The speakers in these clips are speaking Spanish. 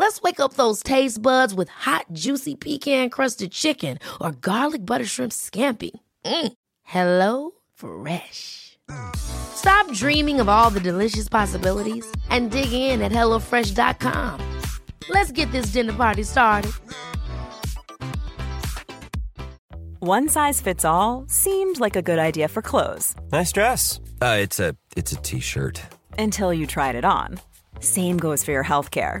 Let's wake up those taste buds with hot, juicy pecan crusted chicken or garlic butter shrimp scampi. Mm. Hello Fresh. Stop dreaming of all the delicious possibilities and dig in at HelloFresh.com. Let's get this dinner party started. One size fits all seemed like a good idea for clothes Nice dress. Uh, it's a it's a t-shirt. until you tried it on. Same goes for your healthcare.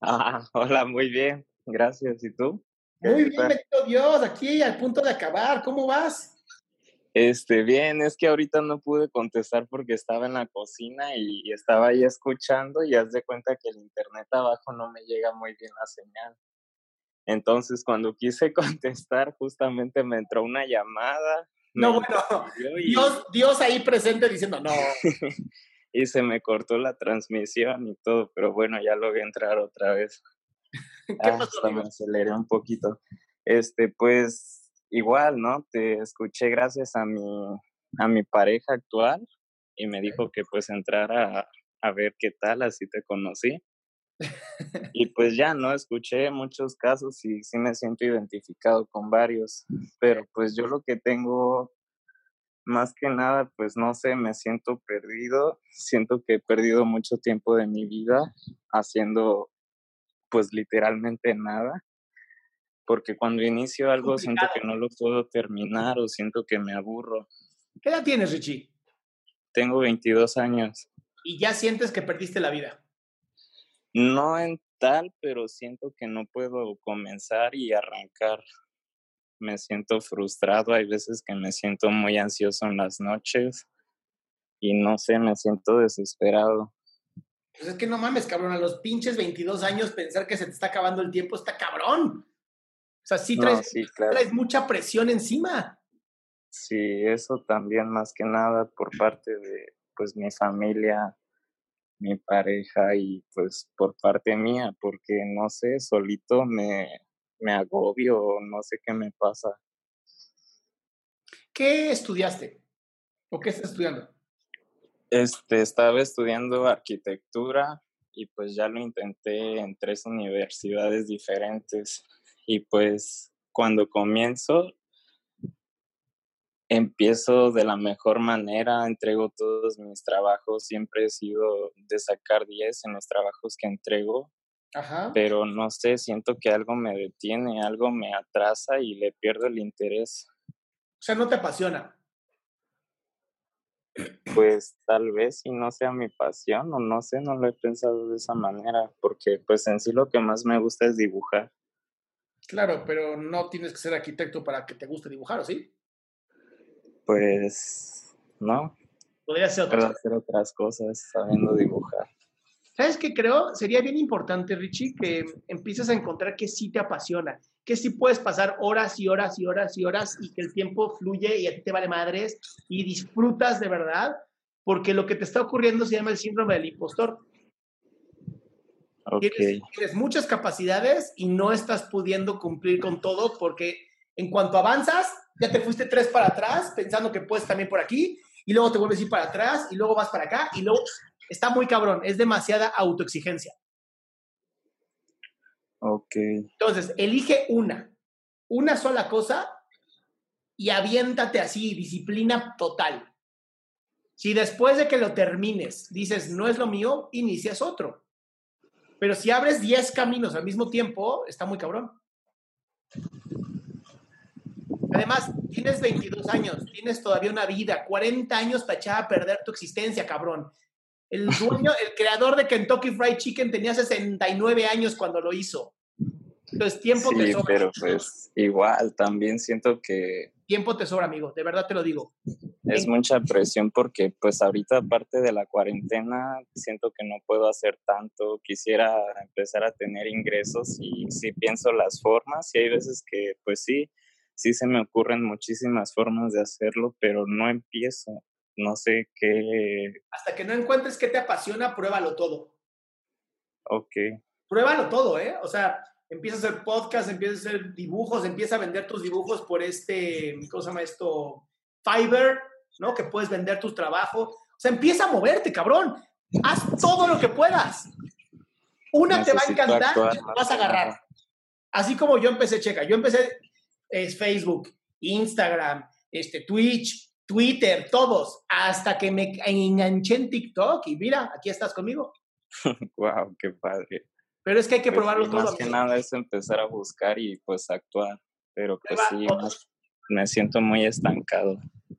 Ah, hola, muy bien, gracias. ¿Y tú? Muy ¿Qué bien, bendito Dios, aquí al punto de acabar, ¿cómo vas? Este, bien, es que ahorita no pude contestar porque estaba en la cocina y estaba ahí escuchando y haz de cuenta que el internet abajo no me llega muy bien la señal. Entonces, cuando quise contestar, justamente me entró una llamada. No, bueno, y- Dios, Dios ahí presente diciendo, no, y se me cortó la transmisión y todo, pero bueno, ya logré entrar otra vez. ¿qué Ah, pasó? me aceleré un poquito. Este, pues igual, ¿no? Te escuché gracias a mi, a mi pareja actual y me dijo que pues entrara a, a ver qué tal, así te conocí. Y pues ya, ¿no? Escuché muchos casos y sí me siento identificado con varios, pero pues yo lo que tengo, más que nada, pues no sé, me siento perdido, siento que he perdido mucho tiempo de mi vida haciendo pues literalmente nada, porque cuando inicio algo siento que no lo puedo terminar o siento que me aburro. ¿Qué edad tienes, Richie? Tengo 22 años, Y ya sientes que perdiste la vida. no en tal, pero siento que no puedo comenzar y arrancar. Me siento frustrado, hay veces que me siento muy ansioso en las noches y no sé, me siento desesperado. Pues es que no mames, cabrón, a los pinches 22 años pensar que se te está acabando el tiempo está cabrón. O sea, sí No, traes, sí, claro. traes mucha presión encima. Sí, eso también más que nada por parte de pues mi familia, mi pareja y pues por parte mía, porque no sé, solito me, me agobio no sé qué me pasa. ¿Qué estudiaste? ¿O qué estás estudiando? Este, estaba estudiando arquitectura y pues ya lo intenté en tres universidades diferentes y pues cuando comienzo empiezo de la mejor manera, entrego todos mis trabajos, siempre he sido de sacar 10 en los trabajos que entrego, Ajá. pero no sé, siento que algo me detiene, algo me atrasa y le pierdo el interés. O sea, no te apasiona. Pues tal vez si no sea mi pasión o no sé, no lo he pensado de esa manera, porque pues en sí lo que más me gusta es dibujar. Claro, pero no tienes que ser arquitecto para que te guste dibujar, ¿o sí? Pues no, Podría ser otra puedo hacer otras cosas sabiendo dibujar. ¿Sabes qué creo? Sería bien importante, Richie, que empieces a encontrar que sí te apasiona, que sí puedes pasar horas y horas y horas y horas y que el tiempo fluye y a ti te vale madres y disfrutas de verdad, porque lo que te está ocurriendo se llama el síndrome del impostor. Ok, Tienes, tienes muchas capacidades y no estás pudiendo cumplir con todo porque en cuanto avanzas, ya te fuiste tres para atrás pensando que puedes también por aquí y luego te vuelves a ir para atrás y luego vas para acá y luego está muy cabrón, es demasiada autoexigencia. Ok. Entonces, elige una, una sola cosa y aviéntate así, disciplina total. Si después de que lo termines dices, no es lo mío, inicias otro. Pero si abres 10 caminos al mismo tiempo, está muy cabrón. Además, tienes 22 años, tienes todavía una vida, 40 años para echar a perder tu existencia, cabrón. El dueño, el creador de Kentucky Fried Chicken tenía 69 años cuando lo hizo. Entonces, tiempo te sobra. Pero pues igual, también siento que... Tiempo te sobra, amigo, de verdad te lo digo. Es mucha presión porque pues ahorita aparte de la cuarentena siento que no puedo hacer tanto. Quisiera empezar a tener ingresos y sí pienso las formas y hay veces que pues sí, sí se me ocurren muchísimas formas de hacerlo, pero no empiezo. No sé qué. Hasta que no encuentres qué te apasiona, pruébalo todo. Ok. Pruébalo todo, ¿eh? O sea, empieza a hacer podcast, empieza a hacer dibujos, empieza a vender tus dibujos por este, ¿cómo se llama esto? Fiverr, ¿no? Que puedes vender tus trabajos. O sea, empieza a moverte, cabrón. Haz todo lo que puedas. Una te va a encantar y te vas a agarrar. Así como yo empecé, checa, yo empecé es Facebook, Instagram, este, Twitch, Twitter, todos, hasta que me enganché en TikTok y mira, aquí estás conmigo. wow, qué padre. Pero es que hay que Pues probarlo todo. Más que nada es empezar a buscar y pues actuar, pero pues sí, más- me siento muy estancado.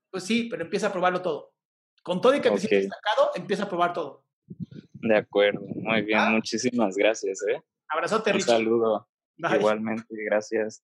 Pues sí, pero empieza a probarlo todo. Con todo y que te Ok. sientes destacado, empieza a probar todo. De acuerdo, muy bien, Ah. muchísimas gracias, ¿eh? Abrazote, Un Richie. saludo, Bye. igualmente, gracias.